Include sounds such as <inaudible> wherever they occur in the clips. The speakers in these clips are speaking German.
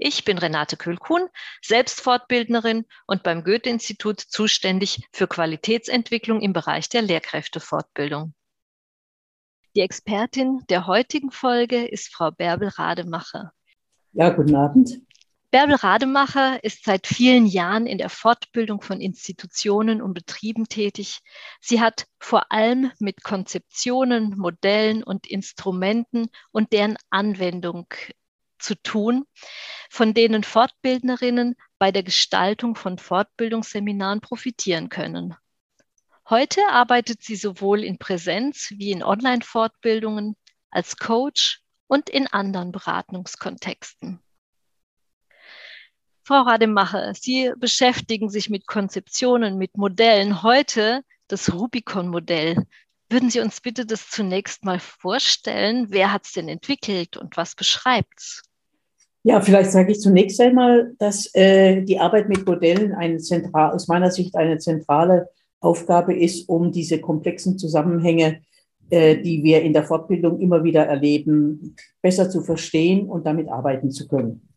Ich bin Renate Kühlkuhn, selbst Fortbildnerin und beim Goethe-Institut zuständig für Qualitätsentwicklung im Bereich der Lehrkräftefortbildung. Die Expertin der heutigen Folge ist Frau Bärbel Rademacher. Ja, guten Abend. Bärbel Rademacher ist seit vielen Jahren in der Fortbildung von Institutionen und Betrieben tätig. Sie hat vor allem mit Konzeptionen, Modellen und Instrumenten und deren Anwendung zu tun, von denen Fortbildnerinnen bei der Gestaltung von Fortbildungsseminaren profitieren können. Heute arbeitet sie sowohl in Präsenz wie in Online-Fortbildungen als Coach und in anderen Beratungskontexten. Frau Rademacher, Sie beschäftigen sich mit Konzeptionen, mit Modellen. Heute das Rubicon-Modell. Würden Sie uns bitte das zunächst mal vorstellen? Wer hat es denn entwickelt und was beschreibt es? Ja, vielleicht sage ich zunächst einmal, dass äh, die Arbeit mit Modellen eine zentral, aus meiner Sicht eine zentrale Aufgabe ist, um diese komplexen Zusammenhänge, äh, die wir in der Fortbildung immer wieder erleben, besser zu verstehen und damit arbeiten zu können.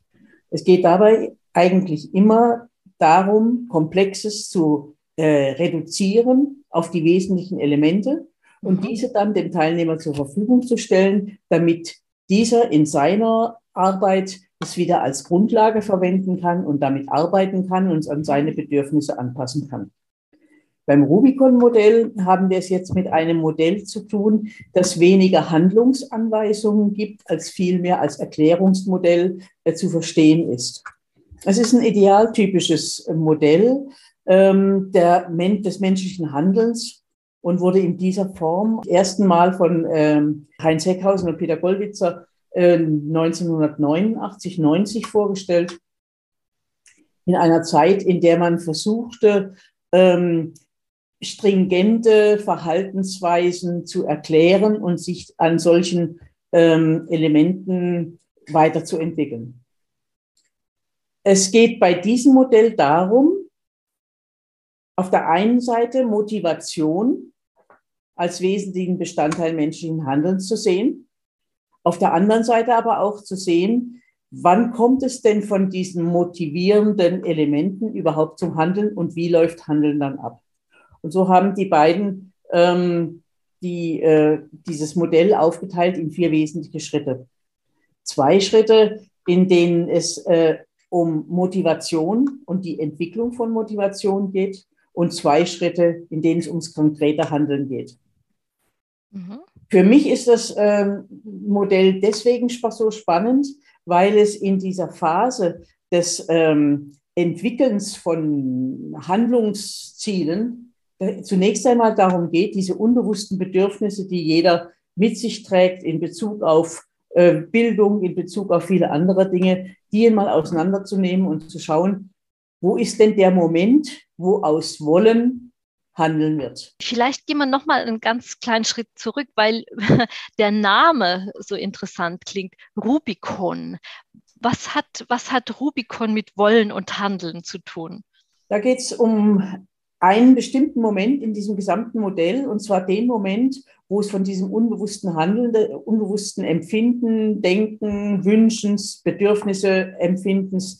Es geht dabei eigentlich immer darum, Komplexes zu äh, reduzieren auf die wesentlichen Elemente und mhm. diese dann dem Teilnehmer zur Verfügung zu stellen, damit dieser in seiner Arbeit es wieder als Grundlage verwenden kann und damit arbeiten kann und an seine Bedürfnisse anpassen kann. Beim Rubicon-Modell haben wir es jetzt mit einem Modell zu tun, das weniger Handlungsanweisungen gibt, als vielmehr als Erklärungsmodell äh, zu verstehen ist. Es ist ein idealtypisches Modell ähm, der, des menschlichen Handelns und wurde in dieser Form ersten Mal von ähm, Heinz Heckhausen und Peter Gollwitzer 1989, äh, 90 vorgestellt, in einer Zeit, in der man versuchte, ähm, stringente Verhaltensweisen zu erklären und sich an solchen ähm, Elementen weiterzuentwickeln. Es geht bei diesem Modell darum, auf der einen Seite Motivation als wesentlichen Bestandteil menschlichen Handelns zu sehen auf der anderen Seite aber auch zu sehen, wann kommt es denn von diesen motivierenden Elementen überhaupt zum Handeln und wie läuft Handeln dann ab? Und so haben die beiden ähm, die, äh, dieses Modell aufgeteilt in vier wesentliche Schritte. Zwei Schritte, in denen es äh, um Motivation und die Entwicklung von Motivation geht und zwei Schritte, in denen es ums konkrete Handeln geht. Mhm. Für mich ist das ähm, Modell deswegen so spannend, weil es in dieser Phase des ähm, Entwickelns von Handlungszielen äh, zunächst einmal darum geht, diese unbewussten Bedürfnisse, die jeder mit sich trägt in Bezug auf äh, Bildung, in Bezug auf viele andere Dinge, die mal auseinanderzunehmen und zu schauen, wo ist denn der Moment, wo aus Wollen handeln wird. Vielleicht gehen wir noch mal einen ganz kleinen Schritt zurück, weil <laughs> der Name so interessant klingt. Rubicon. Was hat, was hat Rubicon mit Wollen und Handeln zu tun? Da geht es um einen bestimmten Moment in diesem gesamten Modell, und zwar den Moment, wo es von diesem unbewussten Handeln, unbewussten Empfinden, Denken, Wünschens, Bedürfnisse, Empfindens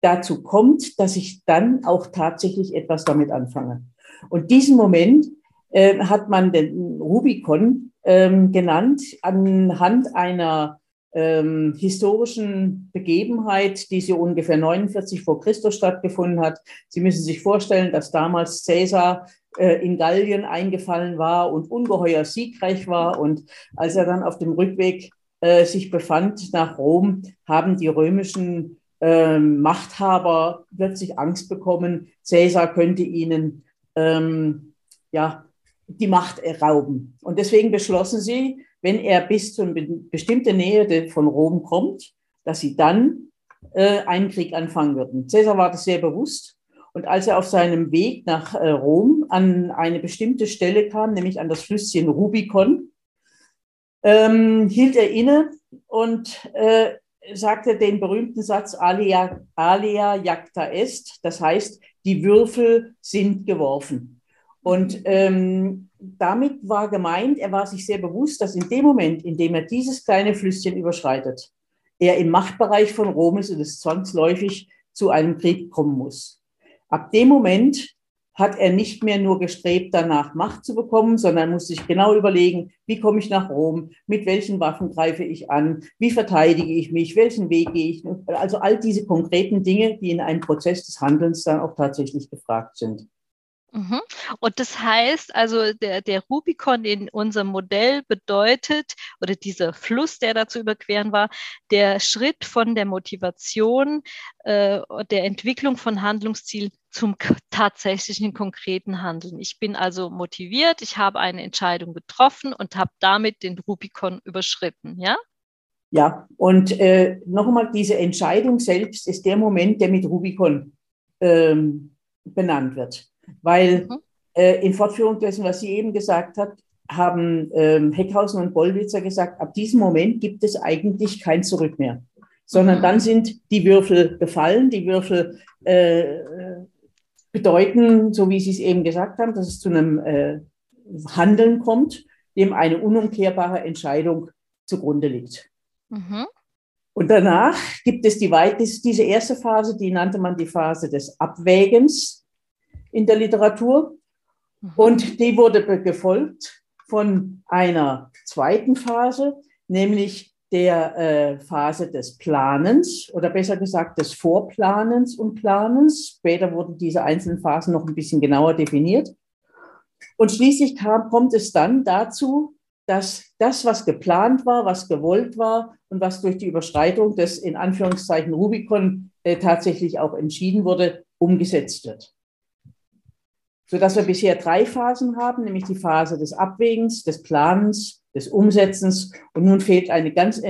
dazu kommt, dass ich dann auch tatsächlich etwas damit anfange. Und diesen Moment äh, hat man den Rubicon ähm, genannt anhand einer ähm, historischen Begebenheit, die so ungefähr 49 vor Christus stattgefunden hat. Sie müssen sich vorstellen, dass damals Caesar äh, in Gallien eingefallen war und ungeheuer siegreich war. Und als er dann auf dem Rückweg äh, sich befand nach Rom, haben die römischen äh, Machthaber plötzlich Angst bekommen, Caesar könnte ihnen ähm, ja, die Macht errauben. Und deswegen beschlossen sie, wenn er bis zu einer bestimmten Nähe von Rom kommt, dass sie dann äh, einen Krieg anfangen würden. Caesar war das sehr bewusst Und als er auf seinem Weg nach äh, Rom an eine bestimmte Stelle kam, nämlich an das Flüsschen Rubicon, ähm, hielt er inne und äh, sagte den berühmten Satz alia, alia jacta est, das heißt, die Würfel sind geworfen. Und ähm, damit war gemeint, er war sich sehr bewusst, dass in dem Moment, in dem er dieses kleine Flüsschen überschreitet, er im Machtbereich von Rom ist und es zwangsläufig zu einem Krieg kommen muss. Ab dem Moment hat er nicht mehr nur gestrebt, danach Macht zu bekommen, sondern muss sich genau überlegen, wie komme ich nach Rom, mit welchen Waffen greife ich an, wie verteidige ich mich, welchen Weg gehe ich. Also all diese konkreten Dinge, die in einem Prozess des Handelns dann auch tatsächlich gefragt sind. Mhm. Und das heißt, also der, der Rubikon in unserem Modell bedeutet, oder dieser Fluss, der da zu überqueren war, der Schritt von der Motivation, äh, der Entwicklung von Handlungsziel zum tatsächlichen konkreten Handeln. Ich bin also motiviert, ich habe eine Entscheidung getroffen und habe damit den Rubikon überschritten, ja? Ja, und äh, nochmal, diese Entscheidung selbst ist der Moment, der mit Rubikon ähm, benannt wird. Weil mhm. äh, in Fortführung dessen, was sie eben gesagt hat, haben ähm, Heckhausen und Bollwitzer gesagt, ab diesem Moment gibt es eigentlich kein Zurück mehr, sondern mhm. dann sind die Würfel gefallen. Die Würfel äh, bedeuten, so wie Sie es eben gesagt haben, dass es zu einem äh, Handeln kommt, dem eine unumkehrbare Entscheidung zugrunde liegt. Mhm. Und danach gibt es die, diese erste Phase, die nannte man die Phase des Abwägens in der Literatur. Mhm. Und die wurde gefolgt von einer zweiten Phase, nämlich der äh, Phase des Planens oder besser gesagt des Vorplanens und Planens. Später wurden diese einzelnen Phasen noch ein bisschen genauer definiert. Und schließlich kam, kommt es dann dazu, dass das, was geplant war, was gewollt war und was durch die Überschreitung des in Anführungszeichen Rubicon äh, tatsächlich auch entschieden wurde, umgesetzt wird sodass wir bisher drei Phasen haben, nämlich die Phase des Abwägens, des Planens, des Umsetzens. Und nun fehlt eine ganz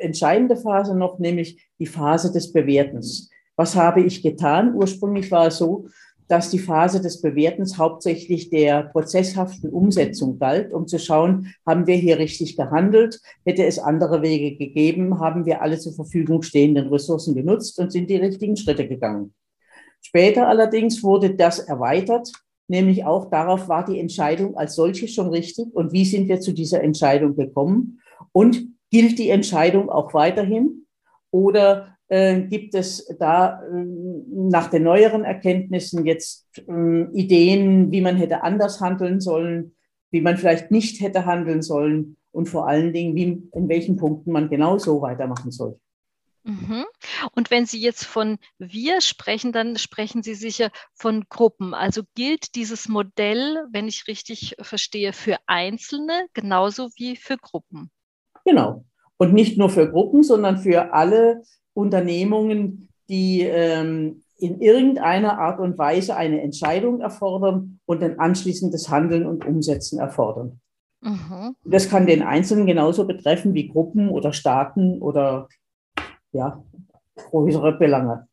entscheidende Phase noch, nämlich die Phase des Bewertens. Was habe ich getan? Ursprünglich war es so, dass die Phase des Bewertens hauptsächlich der prozesshaften Umsetzung galt, um zu schauen, haben wir hier richtig gehandelt? Hätte es andere Wege gegeben? Haben wir alle zur Verfügung stehenden Ressourcen genutzt und sind die richtigen Schritte gegangen? Später allerdings wurde das erweitert, nämlich auch darauf war die Entscheidung als solche schon richtig. Und wie sind wir zu dieser Entscheidung gekommen? Und gilt die Entscheidung auch weiterhin? Oder äh, gibt es da äh, nach den neueren Erkenntnissen jetzt äh, Ideen, wie man hätte anders handeln sollen, wie man vielleicht nicht hätte handeln sollen? Und vor allen Dingen, wie, in welchen Punkten man genau so weitermachen soll. Mhm. Und wenn Sie jetzt von wir sprechen, dann sprechen Sie sicher von Gruppen. Also gilt dieses Modell, wenn ich richtig verstehe, für Einzelne genauso wie für Gruppen. Genau. Und nicht nur für Gruppen, sondern für alle Unternehmungen, die ähm, in irgendeiner Art und Weise eine Entscheidung erfordern und ein anschließendes Handeln und Umsetzen erfordern. Mhm. Das kann den Einzelnen genauso betreffen wie Gruppen oder Staaten oder ja, größere Belange.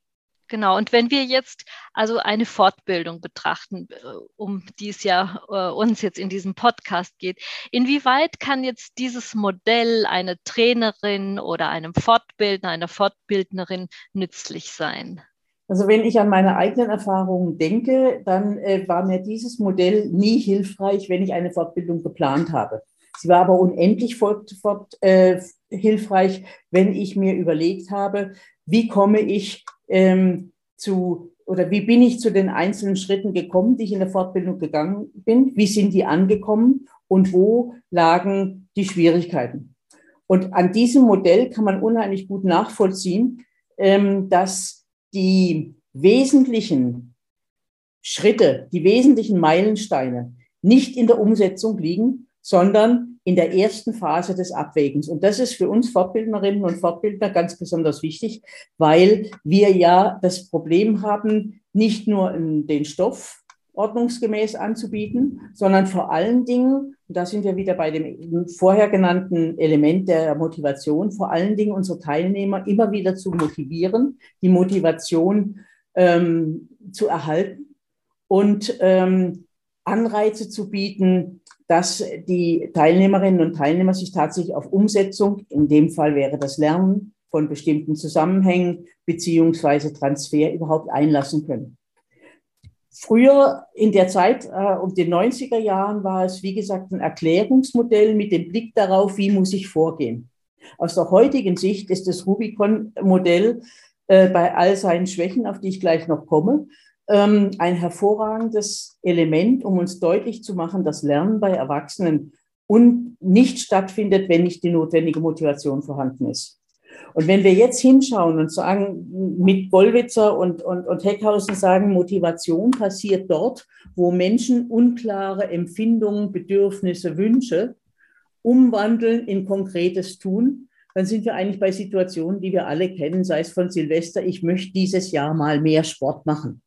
Genau, und wenn wir jetzt also eine Fortbildung betrachten, äh, um die es ja äh, uns jetzt in diesem Podcast geht, inwieweit kann jetzt dieses Modell einer Trainerin oder einem Fortbildner, einer Fortbildnerin nützlich sein? Also wenn ich an meine eigenen Erfahrungen denke, dann äh, war mir dieses Modell nie hilfreich, wenn ich eine Fortbildung geplant habe. Sie war aber unendlich fort, fort, äh, hilfreich, wenn ich mir überlegt habe, wie komme ich ähm, zu oder wie bin ich zu den einzelnen Schritten gekommen, die ich in der Fortbildung gegangen bin, wie sind die angekommen und wo lagen die Schwierigkeiten. Und an diesem Modell kann man unheimlich gut nachvollziehen, ähm, dass die wesentlichen Schritte, die wesentlichen Meilensteine nicht in der Umsetzung liegen, sondern in der ersten Phase des Abwägens. Und das ist für uns Fortbildnerinnen und Fortbildner ganz besonders wichtig, weil wir ja das Problem haben, nicht nur den Stoff ordnungsgemäß anzubieten, sondern vor allen Dingen, und da sind wir wieder bei dem vorher genannten Element der Motivation, vor allen Dingen unsere Teilnehmer immer wieder zu motivieren, die Motivation ähm, zu erhalten und ähm, Anreize zu bieten, dass die Teilnehmerinnen und Teilnehmer sich tatsächlich auf Umsetzung, in dem Fall wäre das Lernen von bestimmten Zusammenhängen beziehungsweise Transfer überhaupt einlassen können. Früher in der Zeit äh, um die 90er Jahren war es, wie gesagt, ein Erklärungsmodell mit dem Blick darauf, wie muss ich vorgehen. Aus der heutigen Sicht ist das Rubicon-Modell äh, bei all seinen Schwächen, auf die ich gleich noch komme, ähm, ein hervorragendes Element, um uns deutlich zu machen, dass Lernen bei Erwachsenen und nicht stattfindet, wenn nicht die notwendige Motivation vorhanden ist. Und wenn wir jetzt hinschauen und sagen, mit Bollwitzer und, und, und Heckhausen sagen, Motivation passiert dort, wo Menschen unklare Empfindungen, Bedürfnisse, Wünsche umwandeln in konkretes Tun, dann sind wir eigentlich bei Situationen, die wir alle kennen, sei es von Silvester, ich möchte dieses Jahr mal mehr Sport machen.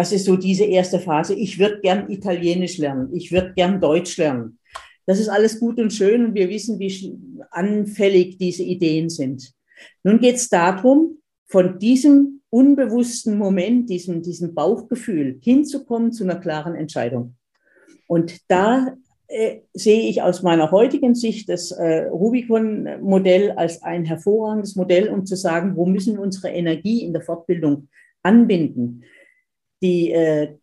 Das ist so diese erste Phase. Ich würde gern Italienisch lernen. Ich würde gern Deutsch lernen. Das ist alles gut und schön und wir wissen, wie anfällig diese Ideen sind. Nun geht es darum, von diesem unbewussten Moment, diesem, diesem Bauchgefühl hinzukommen zu einer klaren Entscheidung. Und da äh, sehe ich aus meiner heutigen Sicht das äh, Rubicon-Modell als ein hervorragendes Modell, um zu sagen, wo müssen wir unsere Energie in der Fortbildung anbinden. Die äh,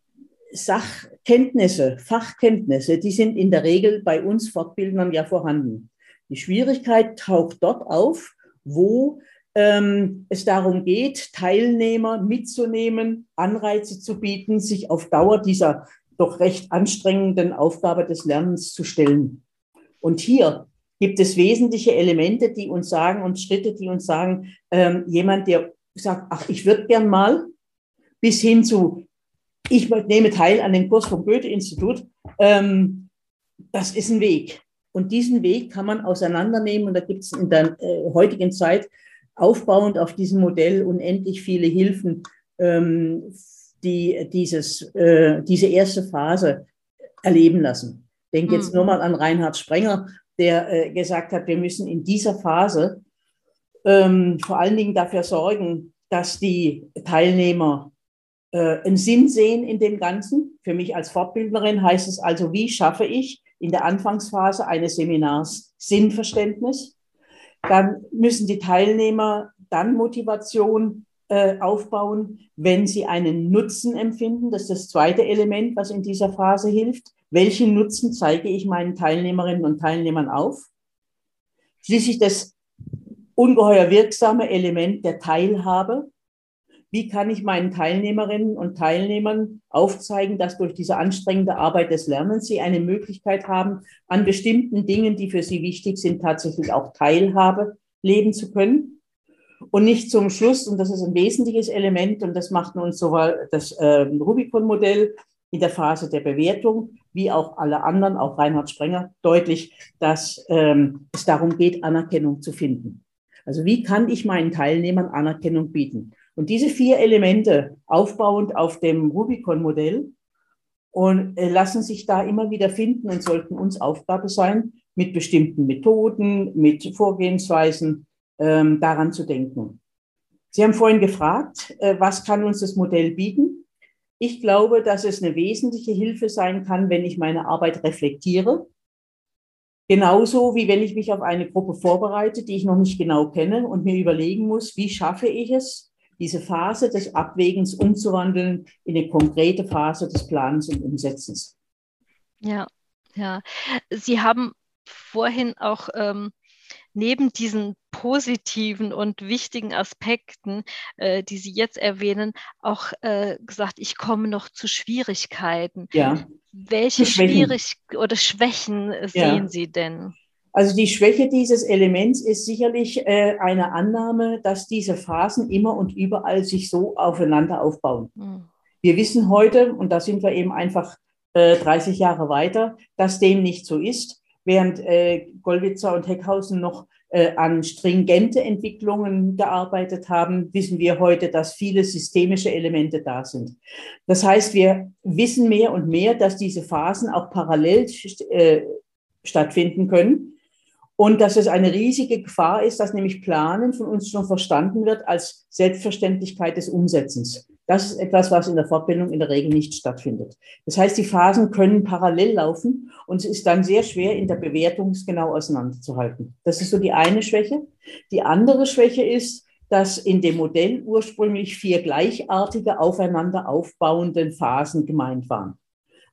Sachkenntnisse, Fachkenntnisse, die sind in der Regel bei uns Fortbildnern ja vorhanden. Die Schwierigkeit taucht dort auf, wo ähm, es darum geht, Teilnehmer mitzunehmen, Anreize zu bieten, sich auf Dauer dieser doch recht anstrengenden Aufgabe des Lernens zu stellen. Und hier gibt es wesentliche Elemente, die uns sagen und Schritte, die uns sagen, ähm, jemand, der sagt, ach, ich würde gern mal, bis hin zu, ich nehme teil an dem Kurs vom Goethe-Institut, ähm, das ist ein Weg. Und diesen Weg kann man auseinandernehmen. Und da gibt es in der äh, heutigen Zeit aufbauend auf diesem Modell unendlich viele Hilfen, ähm, die dieses, äh, diese erste Phase erleben lassen. Ich denke jetzt mhm. nur mal an Reinhard Sprenger, der äh, gesagt hat, wir müssen in dieser Phase ähm, vor allen Dingen dafür sorgen, dass die Teilnehmer äh, einen Sinn sehen in dem Ganzen. Für mich als Fortbildnerin heißt es also, wie schaffe ich in der Anfangsphase eines Seminars Sinnverständnis? Dann müssen die Teilnehmer dann Motivation äh, aufbauen, wenn sie einen Nutzen empfinden. Das ist das zweite Element, was in dieser Phase hilft. Welchen Nutzen zeige ich meinen Teilnehmerinnen und Teilnehmern auf? Schließlich das ungeheuer wirksame Element der Teilhabe. Wie kann ich meinen Teilnehmerinnen und Teilnehmern aufzeigen, dass durch diese anstrengende Arbeit des Lernens sie eine Möglichkeit haben, an bestimmten Dingen, die für sie wichtig sind, tatsächlich auch Teilhabe leben zu können? Und nicht zum Schluss, und das ist ein wesentliches Element, und das macht uns sowohl das äh, Rubicon-Modell in der Phase der Bewertung, wie auch alle anderen, auch Reinhard Sprenger, deutlich, dass ähm, es darum geht, Anerkennung zu finden. Also wie kann ich meinen Teilnehmern Anerkennung bieten? Und diese vier Elemente aufbauend auf dem Rubicon-Modell und äh, lassen sich da immer wieder finden und sollten uns Aufgabe sein, mit bestimmten Methoden, mit Vorgehensweisen ähm, daran zu denken. Sie haben vorhin gefragt, äh, was kann uns das Modell bieten? Ich glaube, dass es eine wesentliche Hilfe sein kann, wenn ich meine Arbeit reflektiere. Genauso wie wenn ich mich auf eine Gruppe vorbereite, die ich noch nicht genau kenne und mir überlegen muss, wie schaffe ich es, diese Phase des Abwägens umzuwandeln in eine konkrete Phase des Planens und Umsetzens. Ja, ja. Sie haben vorhin auch ähm, neben diesen positiven und wichtigen Aspekten, äh, die Sie jetzt erwähnen, auch äh, gesagt, ich komme noch zu Schwierigkeiten. Ja. Welche Schwierigkeiten oder Schwächen ja. sehen Sie denn? Also die Schwäche dieses Elements ist sicherlich äh, eine Annahme, dass diese Phasen immer und überall sich so aufeinander aufbauen. Mhm. Wir wissen heute, und da sind wir eben einfach 30 äh, Jahre weiter, dass dem nicht so ist während äh, Gollwitzer und Heckhausen noch äh, an stringente Entwicklungen gearbeitet haben, wissen wir heute, dass viele systemische Elemente da sind. Das heißt, wir wissen mehr und mehr, dass diese Phasen auch parallel äh, stattfinden können und dass es eine riesige Gefahr ist, dass nämlich Planen von uns schon verstanden wird als Selbstverständlichkeit des Umsetzens. Das ist etwas, was in der Fortbildung in der Regel nicht stattfindet. Das heißt, die Phasen können parallel laufen und es ist dann sehr schwer, in der Bewertung es genau auseinanderzuhalten. Das ist so die eine Schwäche. Die andere Schwäche ist, dass in dem Modell ursprünglich vier gleichartige aufeinander aufbauenden Phasen gemeint waren.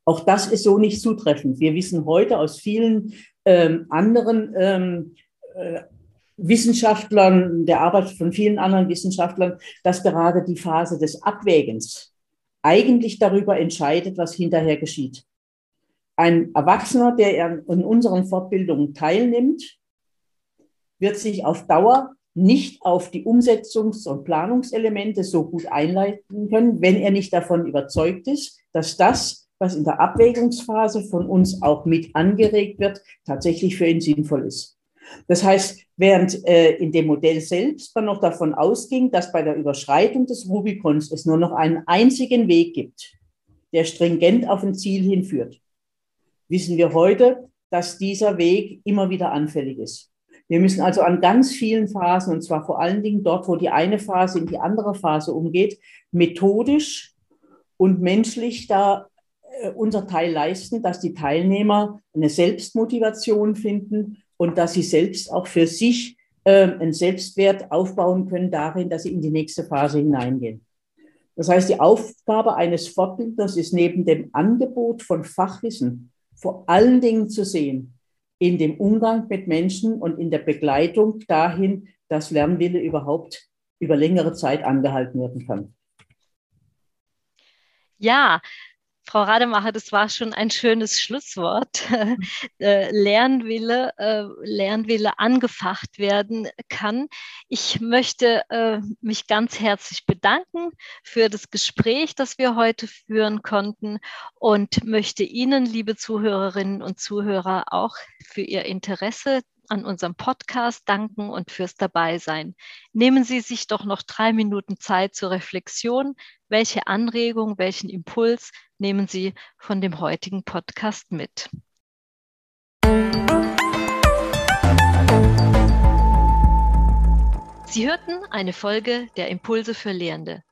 Auch das ist so nicht zutreffend. Wir wissen heute aus vielen ähm, anderen ähm, äh, Wissenschaftlern, der Arbeit von vielen anderen Wissenschaftlern, dass gerade die Phase des Abwägens eigentlich darüber entscheidet, was hinterher geschieht. Ein Erwachsener, der in unseren Fortbildungen teilnimmt, wird sich auf Dauer nicht auf die Umsetzungs- und Planungselemente so gut einleiten können, wenn er nicht davon überzeugt ist, dass das, was in der Abwägungsphase von uns auch mit angeregt wird, tatsächlich für ihn sinnvoll ist. Das heißt, während äh, in dem Modell selbst man noch davon ausging, dass bei der Überschreitung des Rubikons es nur noch einen einzigen Weg gibt, der stringent auf ein Ziel hinführt, wissen wir heute, dass dieser Weg immer wieder anfällig ist. Wir müssen also an ganz vielen Phasen, und zwar vor allen Dingen dort, wo die eine Phase in die andere Phase umgeht, methodisch und menschlich da unser Teil leisten, dass die Teilnehmer eine Selbstmotivation finden und dass sie selbst auch für sich äh, einen Selbstwert aufbauen können darin, dass sie in die nächste Phase hineingehen. Das heißt, die Aufgabe eines Fortbildners ist neben dem Angebot von Fachwissen vor allen Dingen zu sehen, in dem Umgang mit Menschen und in der Begleitung dahin, dass Lernwille überhaupt über längere Zeit angehalten werden kann. Ja, Frau Rademacher, das war schon ein schönes Schlusswort. <laughs> Äh, Lernwille, äh, Lernwille angefacht werden kann. Ich möchte äh, mich ganz herzlich bedanken für das Gespräch, das wir heute führen konnten und möchte Ihnen, liebe Zuhörerinnen und Zuhörer, auch für Ihr Interesse an unserem Podcast danken und fürs Dabeisein. Nehmen Sie sich doch noch drei Minuten Zeit zur Reflexion. Welche Anregung, welchen Impuls nehmen Sie von dem heutigen Podcast mit? Sie hörten eine Folge der Impulse für Lehrende.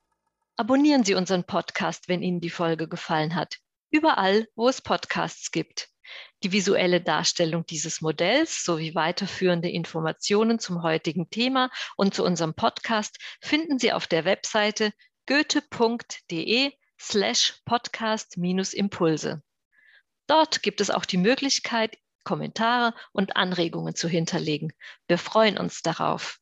Abonnieren Sie unseren Podcast, wenn Ihnen die Folge gefallen hat. Überall, wo es Podcasts gibt. Die visuelle Darstellung dieses Modells sowie weiterführende Informationen zum heutigen Thema und zu unserem Podcast finden Sie auf der Webseite goethe.de slash podcast-impulse. Dort gibt es auch die Möglichkeit, Kommentare und Anregungen zu hinterlegen. Wir freuen uns darauf.